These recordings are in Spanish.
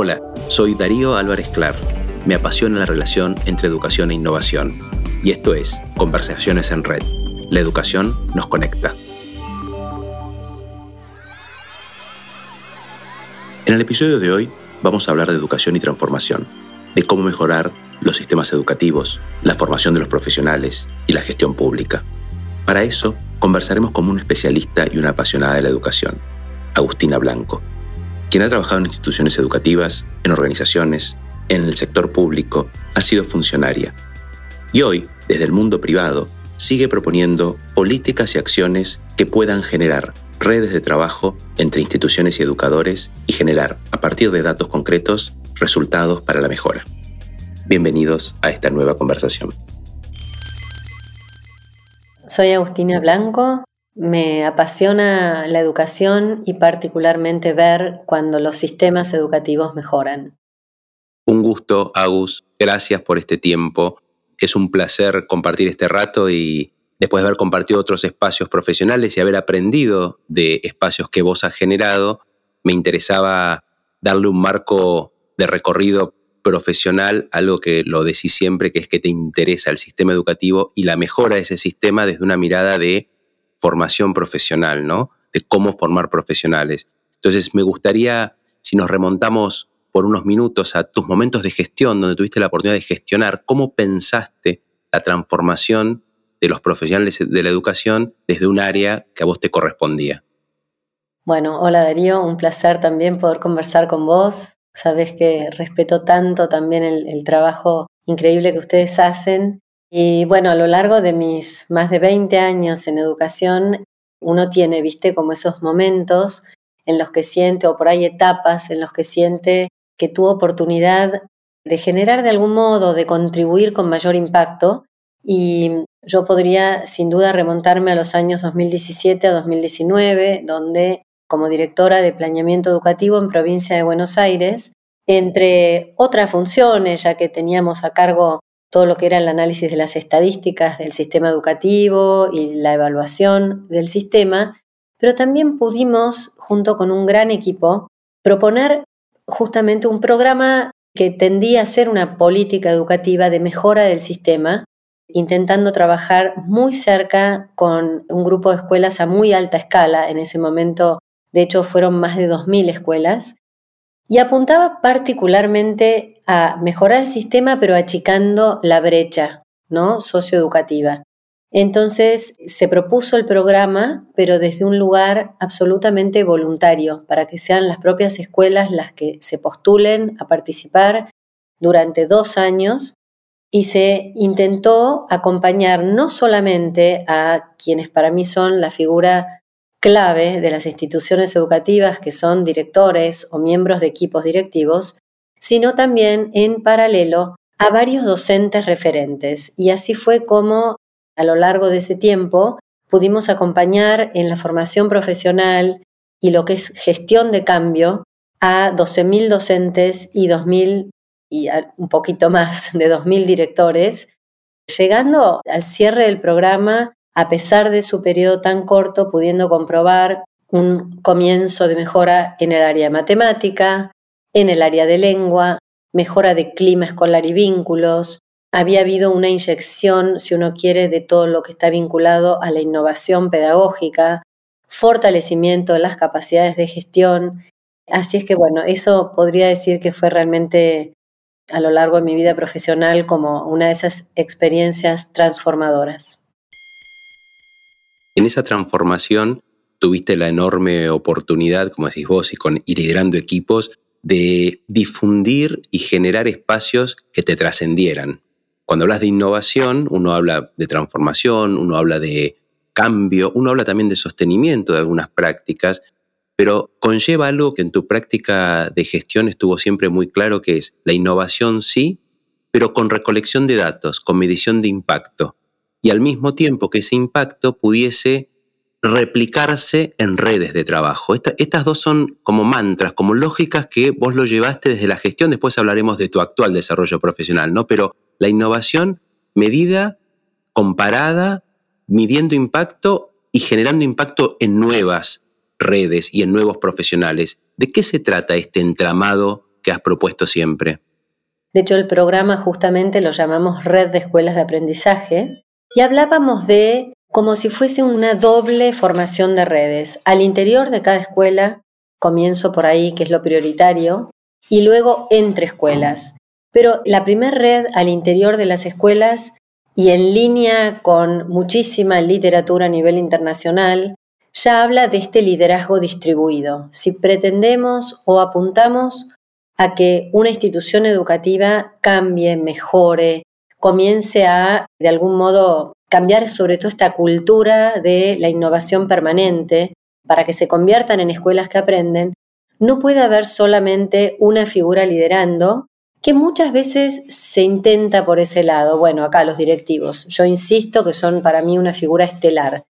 Hola, soy Darío Álvarez Clar. Me apasiona la relación entre educación e innovación. Y esto es Conversaciones en Red. La educación nos conecta. En el episodio de hoy vamos a hablar de educación y transformación, de cómo mejorar los sistemas educativos, la formación de los profesionales y la gestión pública. Para eso, conversaremos con un especialista y una apasionada de la educación, Agustina Blanco, quien ha trabajado en instituciones educativas, en organizaciones, en el sector público, ha sido funcionaria. Y hoy, desde el mundo privado, sigue proponiendo políticas y acciones que puedan generar redes de trabajo entre instituciones y educadores y generar, a partir de datos concretos, resultados para la mejora. Bienvenidos a esta nueva conversación. Soy Agustina Blanco, me apasiona la educación y particularmente ver cuando los sistemas educativos mejoran. Un gusto, Agus. Gracias por este tiempo. Es un placer compartir este rato y después de haber compartido otros espacios profesionales y haber aprendido de espacios que vos has generado, me interesaba darle un marco de recorrido profesional, algo que lo decís siempre, que es que te interesa el sistema educativo y la mejora de ese sistema desde una mirada de formación profesional, ¿no? De cómo formar profesionales. Entonces, me gustaría, si nos remontamos por unos minutos a tus momentos de gestión, donde tuviste la oportunidad de gestionar, ¿cómo pensaste la transformación de los profesionales de la educación desde un área que a vos te correspondía? Bueno, hola Darío, un placer también poder conversar con vos. Sabes que respeto tanto también el, trabajo increíble que ustedes hacen. Y bueno, a lo largo de mis más de 20 años en educación, uno tiene, viste, como esos momentos en los que siente, o por ahí etapas en los que siente que tuvo oportunidad de generar de algún modo, de contribuir con mayor impacto. Y yo podría sin duda remontarme a los años 2017 a 2019, donde como directora de planeamiento educativo en provincia de Buenos Aires, entre otras funciones, ya que teníamos a cargo todo lo que era el análisis de las estadísticas del sistema educativo y la evaluación del sistema, pero también pudimos, junto con un gran equipo, proponer justamente un programa que tendía a ser una política educativa de mejora del sistema intentando trabajar muy cerca con un grupo de escuelas a muy alta escala. En ese momento, de hecho, fueron más de 2.000 escuelas. Y apuntaba particularmente a mejorar el sistema, pero achicando la brecha ¿no? socioeducativa. Entonces se propuso el programa, pero desde un lugar absolutamente voluntario, para que sean las propias escuelas las que se postulen a participar durante dos años y se intentó acompañar no solamente a quienes para mí son la figura clave de las instituciones educativas, que son directores o miembros de equipos directivos, sino también en paralelo a varios docentes referentes. Y así fue como a lo largo de ese tiempo pudimos acompañar en la formación profesional y lo que es gestión de cambio a 12.000 docentes y 2.000 y un poquito más de 2.000 directores, llegando al cierre del programa, a pesar de su periodo tan corto, pudiendo comprobar un comienzo de mejora en el área de matemática, en el área de lengua, mejora de clima escolar y vínculos. Había habido una inyección, si uno quiere, de todo lo que está vinculado a la innovación pedagógica, fortalecimiento de las capacidades de gestión. Así es que, bueno, eso podría decir que fue realmente a lo largo de mi vida profesional como una de esas experiencias transformadoras. En esa transformación tuviste la enorme oportunidad, como decís vos, y con liderando equipos, de difundir y generar espacios que te trascendieran. Cuando hablas de innovación, uno habla de transformación, uno habla de cambio, uno habla también de sostenimiento de algunas prácticas, pero conlleva algo que en tu práctica de gestión estuvo siempre muy claro, que es la innovación sí, pero con recolección de datos, con medición de impacto. Y al mismo tiempo que ese impacto pudiese replicarse en redes de trabajo. estas dos son como mantras, como lógicas que vos lo llevaste desde la gestión, después hablaremos de tu actual desarrollo profesional, ¿no? Pero la innovación medida, comparada, midiendo impacto y generando impacto en nuevas redes y en nuevos profesionales. ¿De qué se trata este entramado que has propuesto siempre. De hecho, el programa justamente lo llamamos Red de Escuelas de Aprendizaje y hablábamos de como si fuese una doble formación de redes. Al interior de cada escuela, comienzo por ahí, que es lo prioritario, y luego entre escuelas. Pero la primera red al interior de las escuelas y en línea con muchísima literatura a nivel internacional, ya habla de este liderazgo distribuido. Si pretendemos o apuntamos a que una institución educativa cambie, mejore, comience a, de algún modo, cambiar sobre todo esta cultura de la innovación permanente para que se conviertan en escuelas que aprenden, no puede haber solamente una figura liderando, que muchas veces se intenta por ese lado. Bueno, acá los directivos, yo insisto que son para mí una figura estelar.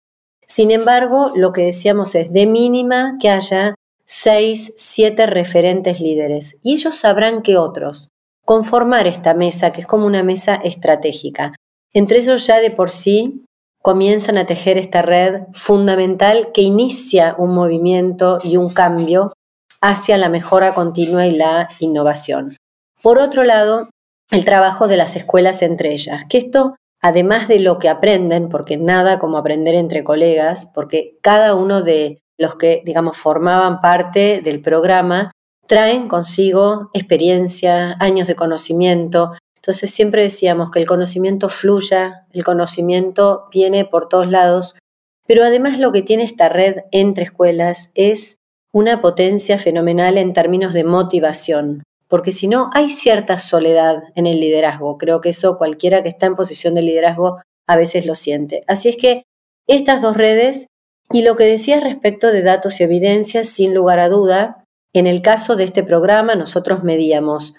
Sin embargo, lo que decíamos es de mínima que haya seis, siete referentes líderes y ellos sabrán que otros conformar esta mesa, que es como una mesa estratégica. Entre ellos ya de por sí comienzan a tejer esta red fundamental que inicia un movimiento y un cambio hacia la mejora continua y la innovación. Por otro lado, el trabajo de las escuelas entre ellas, que esto, además de lo que aprenden, porque nada como aprender entre colegas, porque cada uno de los que, digamos, formaban parte del programa, traen consigo experiencia, años de conocimiento. Entonces siempre decíamos que el conocimiento fluya, el conocimiento viene por todos lados, pero además lo que tiene esta red entre escuelas es una potencia fenomenal en términos de motivación, porque si no hay cierta soledad en el liderazgo. Creo que eso cualquiera que está en posición de liderazgo a veces lo siente. Así es que estas dos redes y lo que decía respecto de datos y evidencias, sin lugar a duda, en el caso de este programa nosotros medíamos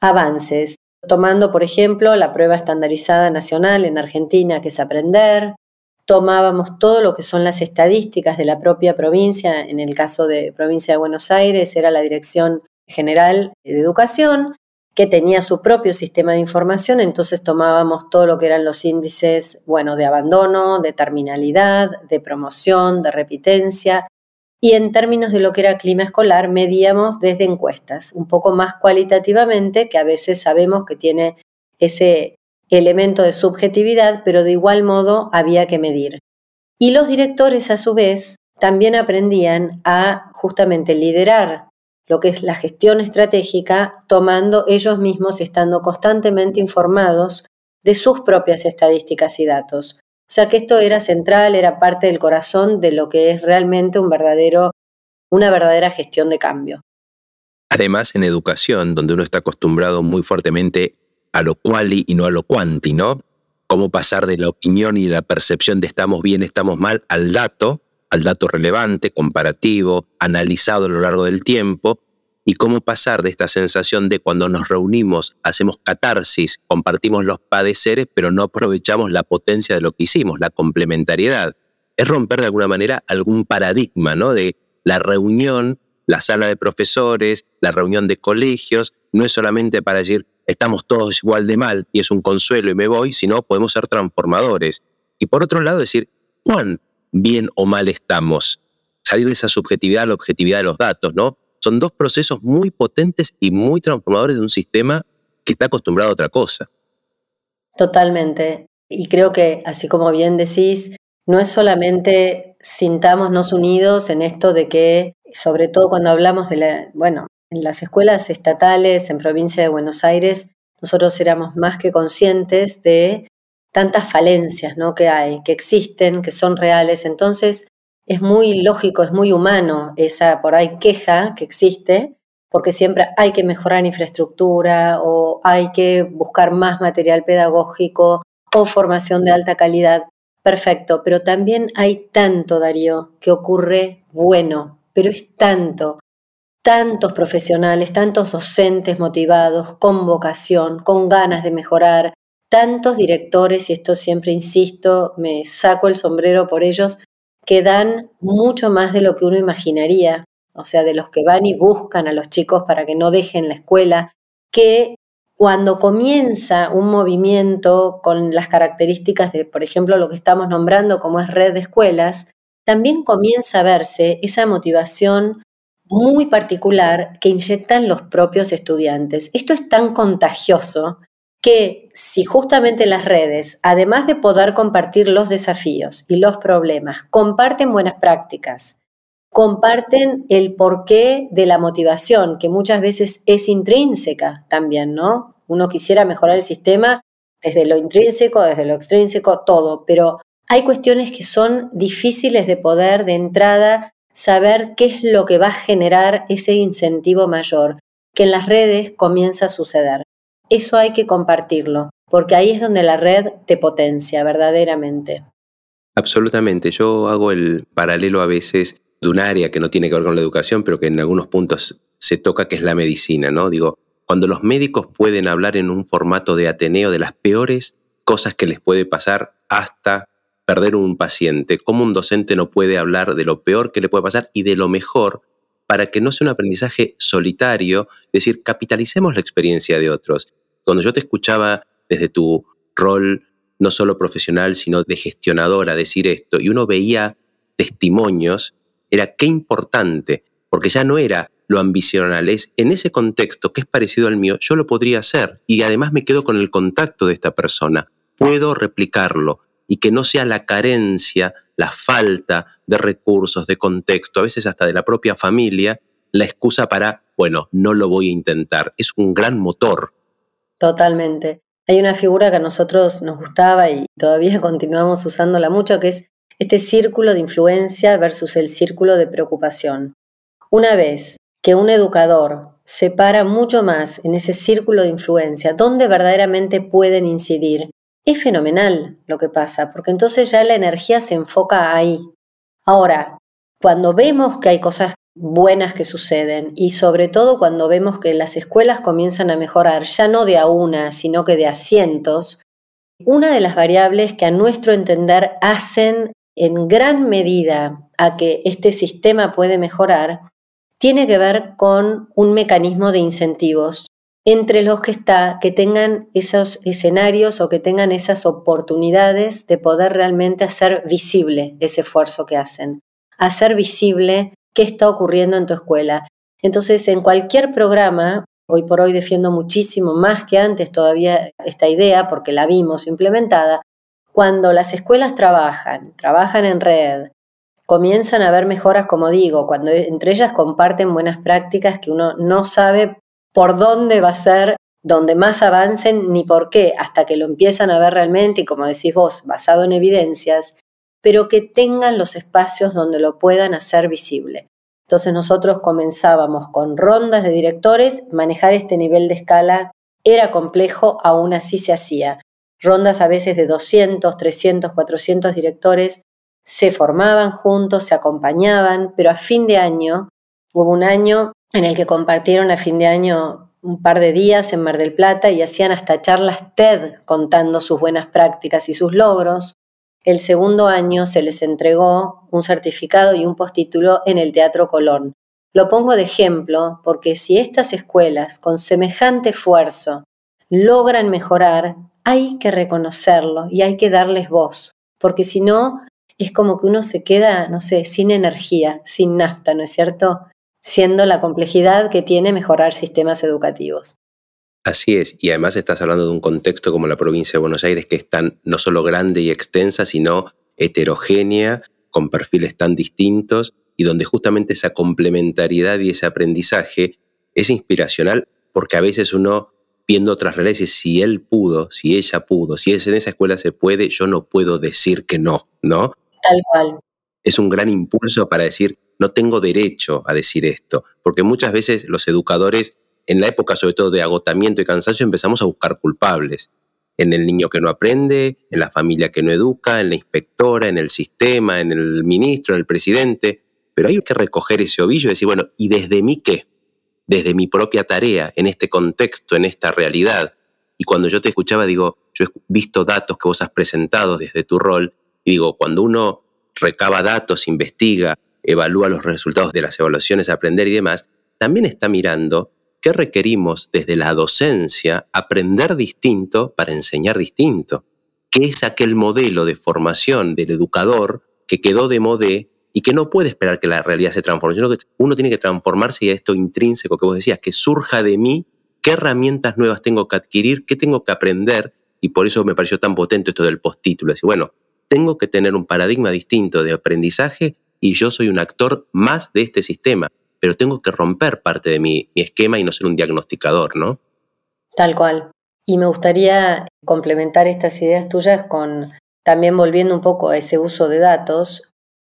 avances, tomando por ejemplo la prueba estandarizada nacional en Argentina, que es aprender, tomábamos todo lo que son las estadísticas de la propia provincia, en el caso de provincia de Buenos Aires era la Dirección General de Educación, que tenía su propio sistema de información, entonces tomábamos todo lo que eran los índices, bueno, de abandono, de terminalidad, de promoción, de repitencia, y en términos de lo que era clima escolar, medíamos desde encuestas, un poco más cualitativamente, que a veces sabemos que tiene ese elemento de subjetividad, pero de igual modo había que medir. Y los directores, a su vez, también aprendían a justamente liderar lo que es la gestión estratégica, tomando ellos mismos y estando constantemente informados de sus propias estadísticas y datos. O sea que esto era central, era parte del corazón de lo que es realmente un verdadero, una verdadera gestión de cambio. Además, en educación, donde uno está acostumbrado muy fuertemente a lo quali y no a lo quanti, ¿no? Cómo pasar de la opinión y de la percepción de estamos bien, estamos mal al dato, al dato relevante, comparativo, analizado a lo largo del tiempo, y cómo pasar de esta sensación de cuando nos reunimos, hacemos catarsis, compartimos los padeceres, pero no aprovechamos la potencia de lo que hicimos, la complementariedad. Es romper de alguna manera algún paradigma, ¿no? De la reunión, la sala de profesores, la reunión de colegios, no es solamente para decir estamos todos igual de mal y es un consuelo y me voy, sino podemos ser transformadores. Y por otro lado, decir, ¿cuán bien o mal estamos. Salir de esa subjetividad a la objetividad de los datos, ¿no? Son dos procesos muy potentes y muy transformadores de un sistema que está acostumbrado a otra cosa. Totalmente. Y creo que, así como bien decís, no es solamente sintámonos unidos en esto de que, sobre todo cuando hablamos de la, bueno, en las escuelas estatales en provincia de Buenos Aires, nosotros éramos más que conscientes de tantas falencias ¿no? que hay, que existen, que son reales. Entonces, es muy lógico, es muy humano esa por ahí queja que existe, porque siempre hay que mejorar infraestructura o hay que buscar más material pedagógico o formación de alta calidad. Perfecto, pero también hay tanto, Darío, que ocurre bueno, pero es tanto, tantos profesionales, tantos docentes motivados, con vocación, con ganas de mejorar, tantos directores, y esto siempre insisto, me saco el sombrero por ellos, que dan mucho más de lo que uno imaginaría, o sea, de los que van y buscan a los chicos para que no dejen la escuela, que cuando comienza un movimiento con las características de, por ejemplo, lo que estamos nombrando como es red de escuelas, también comienza a verse esa motivación muy particular que inyectan los propios estudiantes. Esto es tan contagioso que si justamente las redes, además de poder compartir los desafíos y los problemas, comparten buenas prácticas, comparten el porqué de la motivación, que muchas veces es intrínseca también, ¿no? Uno quisiera mejorar el sistema desde lo intrínseco, desde lo extrínseco, todo, pero hay cuestiones que son difíciles de poder de entrada saber qué es lo que va a generar ese incentivo mayor, que en las redes comienza a suceder. Eso hay que compartirlo, porque ahí es donde la red te potencia verdaderamente. Absolutamente, yo hago el paralelo a veces de un área que no tiene que ver con la educación, pero que en algunos puntos se toca, que es la medicina, ¿no? Digo, cuando los médicos pueden hablar en un formato de Ateneo de las peores cosas que les puede pasar hasta perder un paciente, cómo un docente no puede hablar de lo peor que le puede pasar y de lo mejor para que no sea un aprendizaje solitario, es decir, capitalicemos la experiencia de otros. Cuando yo te escuchaba desde tu rol no solo profesional, sino de gestionadora decir esto, y uno veía testimonios, era qué importante, porque ya no era lo ambicional, es en ese contexto que es parecido al mío, yo lo podría hacer y además me quedo con el contacto de esta persona, puedo replicarlo, y que no sea la carencia, la falta de recursos, de contexto, a veces hasta de la propia familia, la excusa para, bueno, no lo voy a intentar. Es un gran motor. Totalmente. Hay una figura que a nosotros nos gustaba y todavía continuamos usándola mucho, que es este círculo de influencia versus el círculo de preocupación. Una vez que un educador se para mucho más en ese círculo de influencia, donde verdaderamente pueden incidir es fenomenal lo que pasa, porque entonces ya la energía se enfoca ahí. Ahora, cuando vemos que hay cosas buenas que suceden y sobre todo cuando vemos que las escuelas comienzan a mejorar, ya no de a una, sino que de a cientos, una de las variables que a nuestro entender hacen en gran medida a que este sistema puede mejorar, tiene que ver con un mecanismo de incentivos entre los que está que tengan esos escenarios o que tengan esas oportunidades de poder realmente hacer visible ese esfuerzo que hacen, hacer visible qué está ocurriendo en tu escuela. Entonces, en cualquier programa, hoy por hoy defiendo muchísimo más que antes todavía esta idea porque la vimos implementada, cuando las escuelas trabajan, trabajan en red, comienzan a ver mejoras, como digo, cuando entre ellas comparten buenas prácticas que uno no sabe por dónde va a ser donde más avancen ni por qué, hasta que lo empiezan a ver realmente y como decís vos, basado en evidencias, pero que tengan los espacios donde lo puedan hacer visible. Entonces nosotros comenzábamos con rondas de directores, manejar este nivel de escala era complejo, aún así se hacía. Rondas a veces de 200, 300, 400 directores se formaban juntos, se acompañaban, pero a fin de año, hubo un año en el que compartieron a fin de año un par de días en Mar del Plata y hacían hasta charlas TED contando sus buenas prácticas y sus logros. El segundo año se les entregó un certificado y un postítulo en el Teatro Colón. Lo pongo de ejemplo porque si estas escuelas con semejante esfuerzo logran mejorar, hay que reconocerlo y hay que darles voz, porque si no, es como que uno se queda, no sé, sin energía, sin nafta, ¿no es cierto? siendo la complejidad que tiene mejorar sistemas educativos. Así es, y además estás hablando de un contexto como la provincia de Buenos Aires, que es tan no solo grande y extensa, sino heterogénea, con perfiles tan distintos, y donde justamente esa complementariedad y ese aprendizaje es inspiracional, porque a veces uno, viendo otras realidades, si él pudo, si ella pudo, si es en esa escuela se puede, yo no puedo decir que no, ¿no? Tal cual. Es un gran impulso para decir, no tengo derecho a decir esto, porque muchas veces los educadores, en la época sobre todo de agotamiento y cansancio, empezamos a buscar culpables. En el niño que no aprende, en la familia que no educa, en la inspectora, en el sistema, en el ministro, en el presidente. Pero hay que recoger ese ovillo y decir, bueno, ¿y desde mí qué? Desde mi propia tarea, en este contexto, en esta realidad. Y cuando yo te escuchaba, digo, yo he visto datos que vos has presentado desde tu rol, y digo, cuando uno recaba datos, investiga, evalúa los resultados de las evaluaciones, aprender y demás, también está mirando qué requerimos desde la docencia aprender distinto para enseñar distinto. ¿Qué es aquel modelo de formación del educador que quedó de modé y que no puede esperar que la realidad se transforme, uno tiene que transformarse y a esto intrínseco que vos decías, que surja de mí, qué herramientas nuevas tengo que adquirir, qué tengo que aprender, y por eso me pareció tan potente esto del postítulo. Decir, bueno, tengo que tener un paradigma distinto de aprendizaje y yo soy un actor más de este sistema, pero tengo que romper parte de mi, mi esquema y no ser un diagnosticador, ¿no? Tal cual. Y me gustaría complementar estas ideas tuyas con también volviendo un poco a ese uso de datos,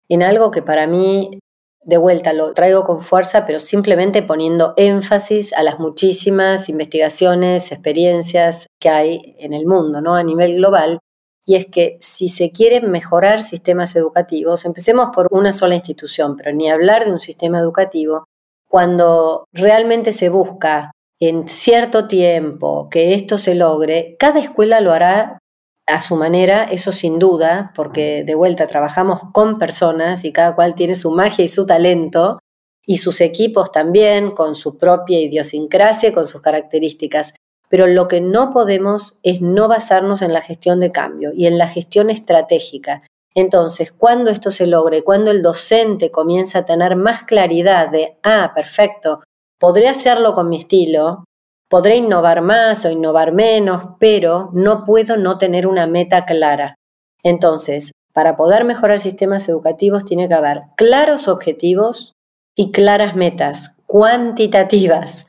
en algo que para mí, de vuelta, lo traigo con fuerza, pero simplemente poniendo énfasis a las muchísimas investigaciones, experiencias que hay en el mundo, ¿no? A nivel global. Y es que si se quieren mejorar sistemas educativos, empecemos por una sola institución, pero ni hablar de un sistema educativo, cuando realmente se busca en cierto tiempo que esto se logre, cada escuela lo hará a su manera, eso sin duda, porque de vuelta trabajamos con personas y cada cual tiene su magia y su talento, y sus equipos también, con su propia idiosincrasia, con sus características. Pero lo que no podemos es no basarnos en la gestión de cambio y en la gestión estratégica. Entonces, cuando esto se logre, cuando el docente comienza a tener más claridad de, ah, perfecto, podré hacerlo con mi estilo, Podré innovar más o innovar menos, pero no puedo no tener una meta clara. Entonces, para poder mejorar sistemas educativos tiene que haber claros objetivos y claras metas cuantitativas.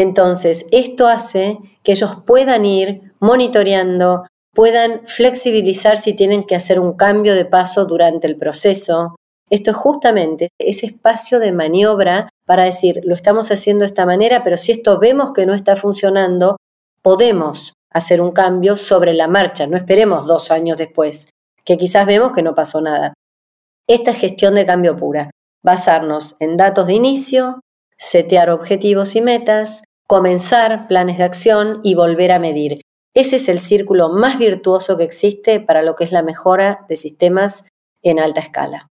Entonces, esto hace que ellos puedan ir monitoreando, puedan flexibilizar si tienen que hacer un cambio de paso durante el proceso, esto es justamente ese espacio de maniobra para decir, lo estamos haciendo de esta manera, pero si esto vemos que no está funcionando, podemos hacer un cambio sobre la marcha, no esperemos dos años después, que quizás vemos que no pasó nada. Esta es gestión de cambio pura, basarnos en datos de inicio, setear objetivos y metas, comenzar planes de acción y volver a medir. Ese es el círculo más virtuoso que existe para lo que es la mejora de sistemas en alta escala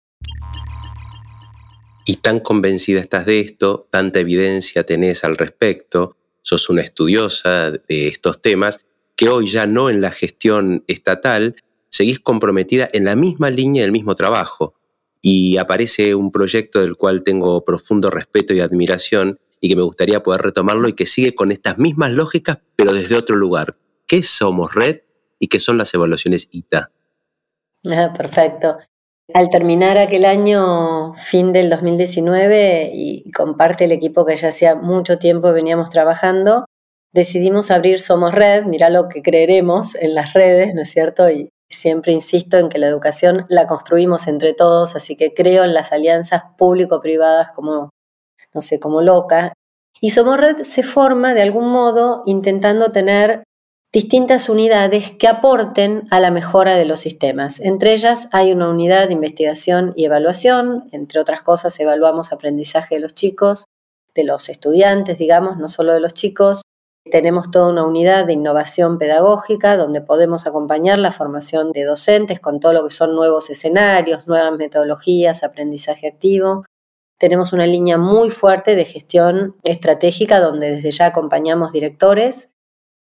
y tan convencida estás de esto, tanta evidencia tenés al respecto, sos una estudiosa de estos temas, que hoy ya no en la gestión estatal, seguís comprometida en la misma línea del mismo trabajo. Y aparece un proyecto del cual tengo profundo respeto y admiración y que me gustaría poder retomarlo y que sigue con estas mismas lógicas, pero desde otro lugar. ¿Qué somos Red y qué son las evaluaciones ITA? Ah, perfecto. Al terminar aquel año, fin del 2019, y comparte el equipo que ya hacía mucho tiempo veníamos trabajando, decidimos abrir Somos Red, mira lo que creeremos en las redes, ¿no es cierto? Y siempre insisto en que la educación la construimos entre todos, así que creo en las alianzas público-privadas como, no sé, como loca. Y Somos Red se forma de algún modo intentando tener distintas unidades que aporten a la mejora de los sistemas. Entre ellas hay una unidad de investigación y evaluación, entre otras cosas evaluamos aprendizaje de los chicos, de los estudiantes, digamos, no solo de los chicos. Tenemos toda una unidad de innovación pedagógica donde podemos acompañar la formación de docentes con todo lo que son nuevos escenarios, nuevas metodologías, aprendizaje activo. Tenemos una línea muy fuerte de gestión estratégica donde desde ya acompañamos directores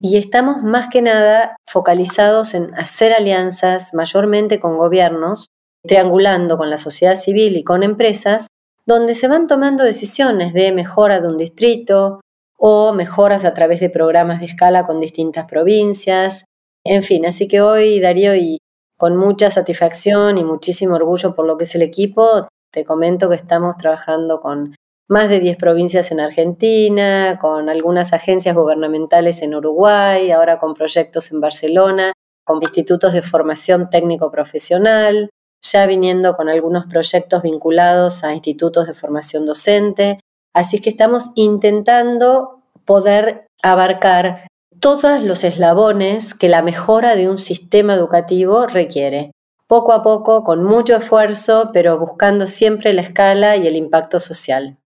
y estamos más que nada focalizados en hacer alianzas mayormente con gobiernos, triangulando con la sociedad civil y con empresas, donde se van tomando decisiones de mejora de un distrito o mejoras a través de programas de escala con distintas provincias. En fin, así que hoy Darío y con mucha satisfacción y muchísimo orgullo por lo que es el equipo, te comento que estamos trabajando con más de 10 provincias en Argentina, con algunas agencias gubernamentales en Uruguay, ahora con proyectos en Barcelona, con institutos de formación técnico profesional, ya viniendo con algunos proyectos vinculados a institutos de formación docente. Así que estamos intentando poder abarcar todos los eslabones que la mejora de un sistema educativo requiere. Poco a poco, con mucho esfuerzo, pero buscando siempre la escala y el impacto social.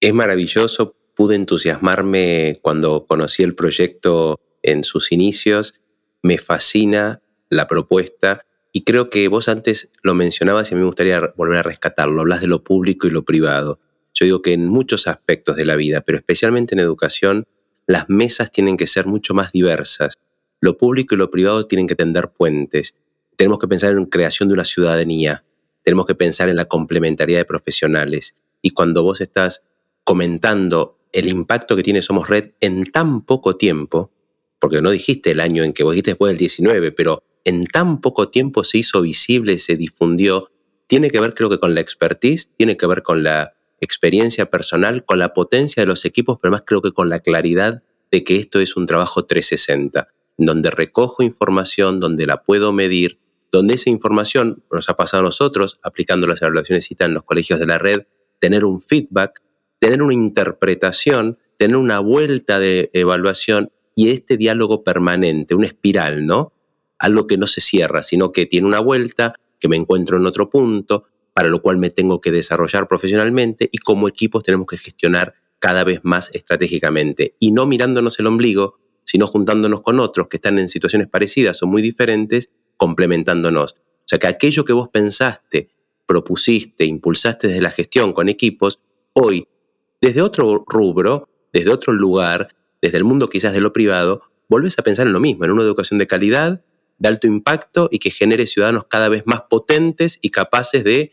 Es maravilloso, pude entusiasmarme cuando conocí el proyecto en sus inicios, me fascina la propuesta y creo que vos antes lo mencionabas y a mí me gustaría volver a rescatarlo, hablas de lo público y lo privado. Yo digo que en muchos aspectos de la vida, pero especialmente en educación, las mesas tienen que ser mucho más diversas. Lo público y lo privado tienen que tender puentes. Tenemos que pensar en creación de una ciudadanía, tenemos que pensar en la complementariedad de profesionales. Y cuando vos estás comentando el impacto que tiene Somos Red en tan poco tiempo, porque no dijiste el año en que vos dijiste después del 19, pero en tan poco tiempo se hizo visible, se difundió, tiene que ver creo que con la expertise, tiene que ver con la experiencia personal, con la potencia de los equipos, pero más creo que con la claridad de que esto es un trabajo 360, donde recojo información, donde la puedo medir, donde esa información nos ha pasado a nosotros, aplicando las evaluaciones CITA en los colegios de la red, tener un feedback, tener una interpretación, tener una vuelta de evaluación y este diálogo permanente, una espiral, ¿no? Algo que no se cierra, sino que tiene una vuelta, que me encuentro en otro punto, para lo cual me tengo que desarrollar profesionalmente y como equipos tenemos que gestionar cada vez más estratégicamente y no mirándonos el ombligo, sino juntándonos con otros que están en situaciones parecidas o muy diferentes, complementándonos. O sea que aquello que vos pensaste, propusiste, impulsaste desde la gestión con equipos, hoy, desde otro rubro, desde otro lugar, desde el mundo quizás de lo privado, volvés a pensar en lo mismo, en una educación de calidad, de alto impacto y que genere ciudadanos cada vez más potentes y capaces de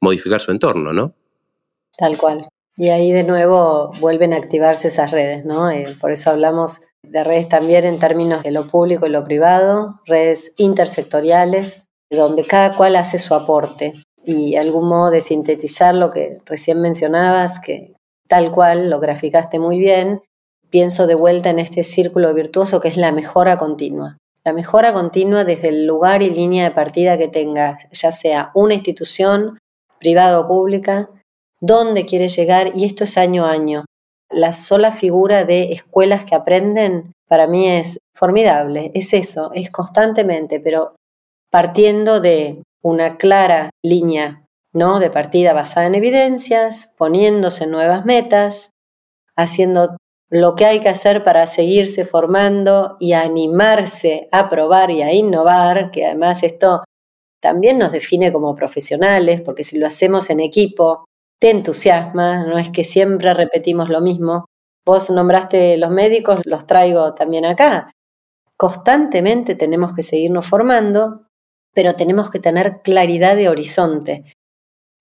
modificar su entorno, ¿no? Tal cual. Y ahí de nuevo vuelven a activarse esas redes, ¿no? Eh, por eso hablamos de redes también en términos de lo público y lo privado, redes intersectoriales, donde cada cual hace su aporte y algún modo de sintetizar lo que recién mencionabas, que tal cual lo graficaste muy bien, pienso de vuelta en este círculo virtuoso que es la mejora continua. La mejora continua desde el lugar y línea de partida que tenga, ya sea una institución privada o pública, dónde quiere llegar y esto es año a año. La sola figura de escuelas que aprenden para mí es formidable, es eso, es constantemente, pero partiendo de una clara línea ¿no? de partida basada en evidencias, poniéndose nuevas metas, haciendo lo que hay que hacer para seguirse formando y animarse a probar y a innovar, que además esto también nos define como profesionales, porque si lo hacemos en equipo, te entusiasma, no es que siempre repetimos lo mismo. Vos nombraste los médicos, los traigo también acá. Constantemente tenemos que seguirnos formando, pero tenemos que tener claridad de horizonte.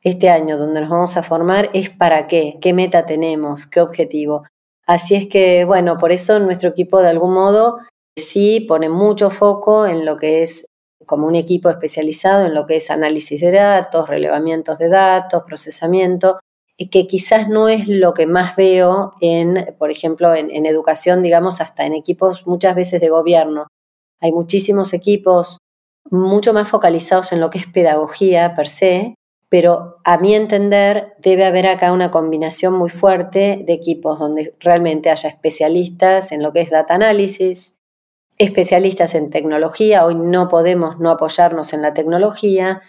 Este año donde nos vamos a formar es para qué, qué meta tenemos, qué objetivo. Así es que, bueno, por eso nuestro equipo de algún modo sí pone mucho foco en lo que es como un equipo especializado en lo que es análisis de datos, relevamientos de datos, procesamiento, y que quizás no es lo que más veo en, por ejemplo, en, educación, digamos, hasta en equipos muchas veces de gobierno. Hay muchísimos equipos mucho más focalizados en lo que es pedagogía per se, pero a mi entender debe haber acá una combinación muy fuerte de equipos donde realmente haya especialistas en lo que es data análisis, especialistas en tecnología, hoy no podemos no apoyarnos en la tecnología,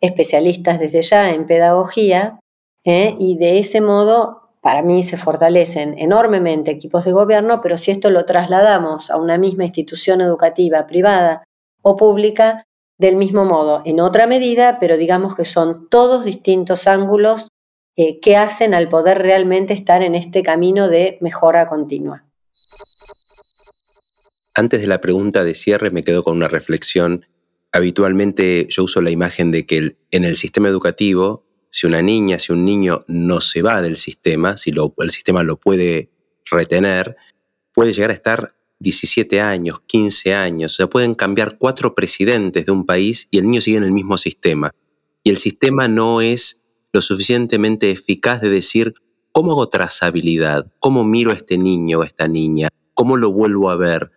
especialistas desde ya en pedagogía, ¿eh? y de ese modo, para mí se fortalecen enormemente equipos de gobierno, pero si esto lo trasladamos a una misma institución educativa privada o pública, del mismo modo, en otra medida, pero digamos que son todos distintos ángulos eh, que hacen al poder realmente estar en este camino de mejora continua. Antes de la pregunta de cierre me quedo con una reflexión. Habitualmente yo uso la imagen de que en el sistema educativo, si una niña, si un niño no se va del sistema, si el sistema lo puede retener, puede llegar a estar 17 años, 15 años, o sea, pueden cambiar cuatro presidentes de un país y el niño sigue en el mismo sistema. Y el sistema no es lo suficientemente eficaz de decir, ¿cómo hago trazabilidad? ¿Cómo miro a este niño o a esta niña? ¿Cómo lo vuelvo a ver?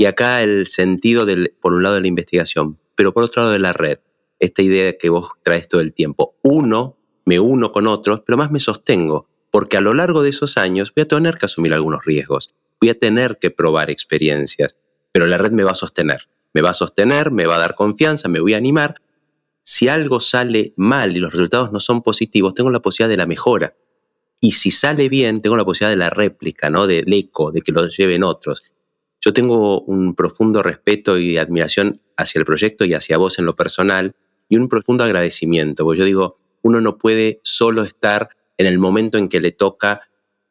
Y acá el sentido, del, por un lado, de la investigación, pero por otro lado de la red, esta idea que vos traes todo el tiempo. Uno, me uno con otros, pero más me sostengo, porque a lo largo de esos años voy a tener que asumir algunos riesgos, voy a tener que probar experiencias, pero la red me va a sostener, me va a sostener, me va a dar confianza, me voy a animar. Si algo sale mal y los resultados no son positivos, tengo la posibilidad de la mejora. Y si sale bien, tengo la posibilidad de la réplica, ¿no? Del eco, de que lo lleven otros. Yo tengo un profundo respeto y admiración hacia el proyecto y hacia vos en lo personal y un profundo agradecimiento, porque yo digo, uno no puede solo estar en el momento en que le toca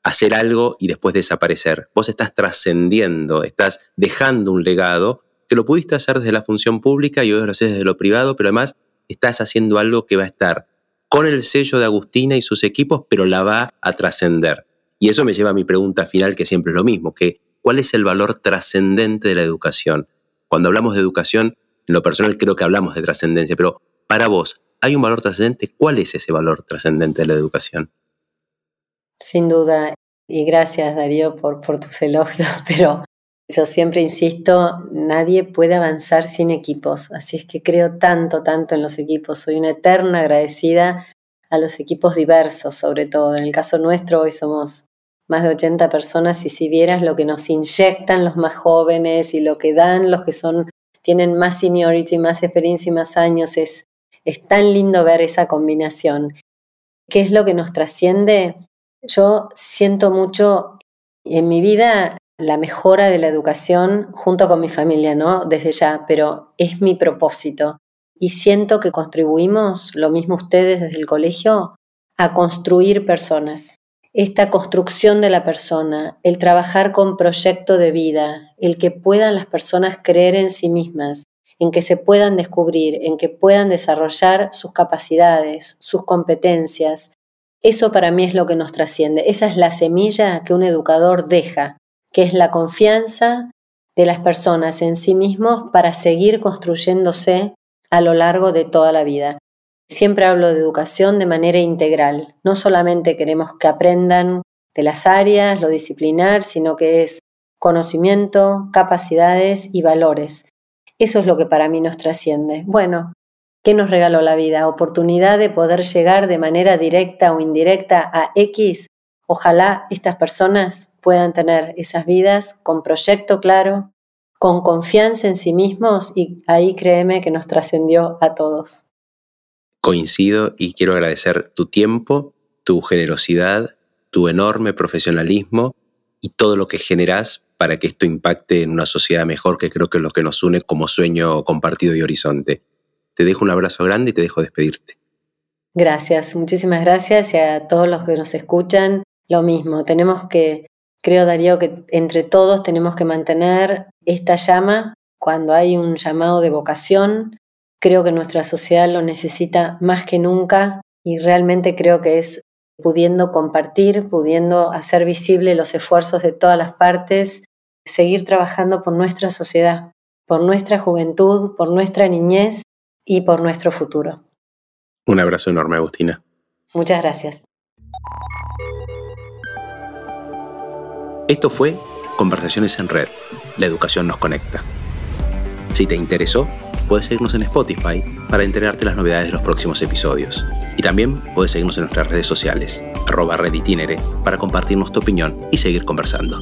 hacer algo y después desaparecer. Vos estás trascendiendo, estás dejando un legado que lo pudiste hacer desde la función pública y hoy lo haces desde lo privado, pero además estás haciendo algo que va a estar con el sello de Agustina y sus equipos, pero la va a trascender. Y eso me lleva a mi pregunta final, que siempre es lo mismo, que ¿cuál es el valor trascendente de la educación? Cuando hablamos de educación, en lo personal creo que hablamos de trascendencia, pero para vos, ¿hay un valor trascendente? ¿Cuál es ese valor trascendente de la educación? Sin duda, y gracias Darío por, por tus elogios, pero yo siempre insisto, nadie puede avanzar sin equipos, así es que creo tanto, tanto en los equipos. Soy una eterna agradecida a los equipos diversos, sobre todo. En el caso nuestro, hoy somos más de 80 personas y si vieras lo que nos inyectan los más jóvenes y lo que dan los que son tienen más seniority, más experiencia y más años, es, es tan lindo ver esa combinación. ¿Qué es lo que nos trasciende? Yo siento mucho en mi vida la mejora de la educación junto con mi familia, ¿no? Desde ya, pero es mi propósito. Y siento que contribuimos, lo mismo ustedes desde el colegio, a construir personas. Esta construcción de la persona, el trabajar con proyecto de vida, el que puedan las personas creer en sí mismas, en que se puedan descubrir, en que puedan desarrollar sus capacidades, sus competencias. Eso para mí es lo que nos trasciende. Esa es la semilla que un educador deja que es la confianza de las personas en sí mismos para seguir construyéndose a lo largo de toda la vida. Siempre hablo de educación de manera integral. No solamente queremos que aprendan de las áreas, lo disciplinar, sino que es conocimiento, capacidades y valores. Eso es lo que para mí nos trasciende. Bueno, ¿qué nos regaló la vida? Oportunidad de poder llegar de manera directa o indirecta a X Ojalá estas personas puedan tener esas vidas con proyecto claro, con confianza en sí mismos y ahí créeme que nos trascendió a todos. Coincido y quiero agradecer tu tiempo, tu generosidad, tu enorme profesionalismo y todo lo que generás para que esto impacte en una sociedad mejor, que creo que es lo que nos une como sueño compartido y horizonte. Te dejo un abrazo grande y te dejo despedirte. Gracias, muchísimas gracias y a todos los que nos escuchan lo mismo, tenemos que, creo Darío, que entre todos tenemos que mantener esta llama cuando hay un llamado de vocación. Creo que nuestra sociedad lo necesita más que nunca y realmente creo que es pudiendo compartir, pudiendo hacer visible los esfuerzos de todas las partes, seguir trabajando por nuestra sociedad, por nuestra juventud, por nuestra niñez y por nuestro futuro. Un abrazo enorme, Agustina. Muchas gracias. Esto fue Conversaciones en Red. La educación nos conecta. Si te interesó, puedes seguirnos en Spotify para enterarte de las novedades de los próximos episodios. Y también puedes seguirnos en nuestras redes sociales, arroba reditinere, para compartirnos tu opinión y seguir conversando.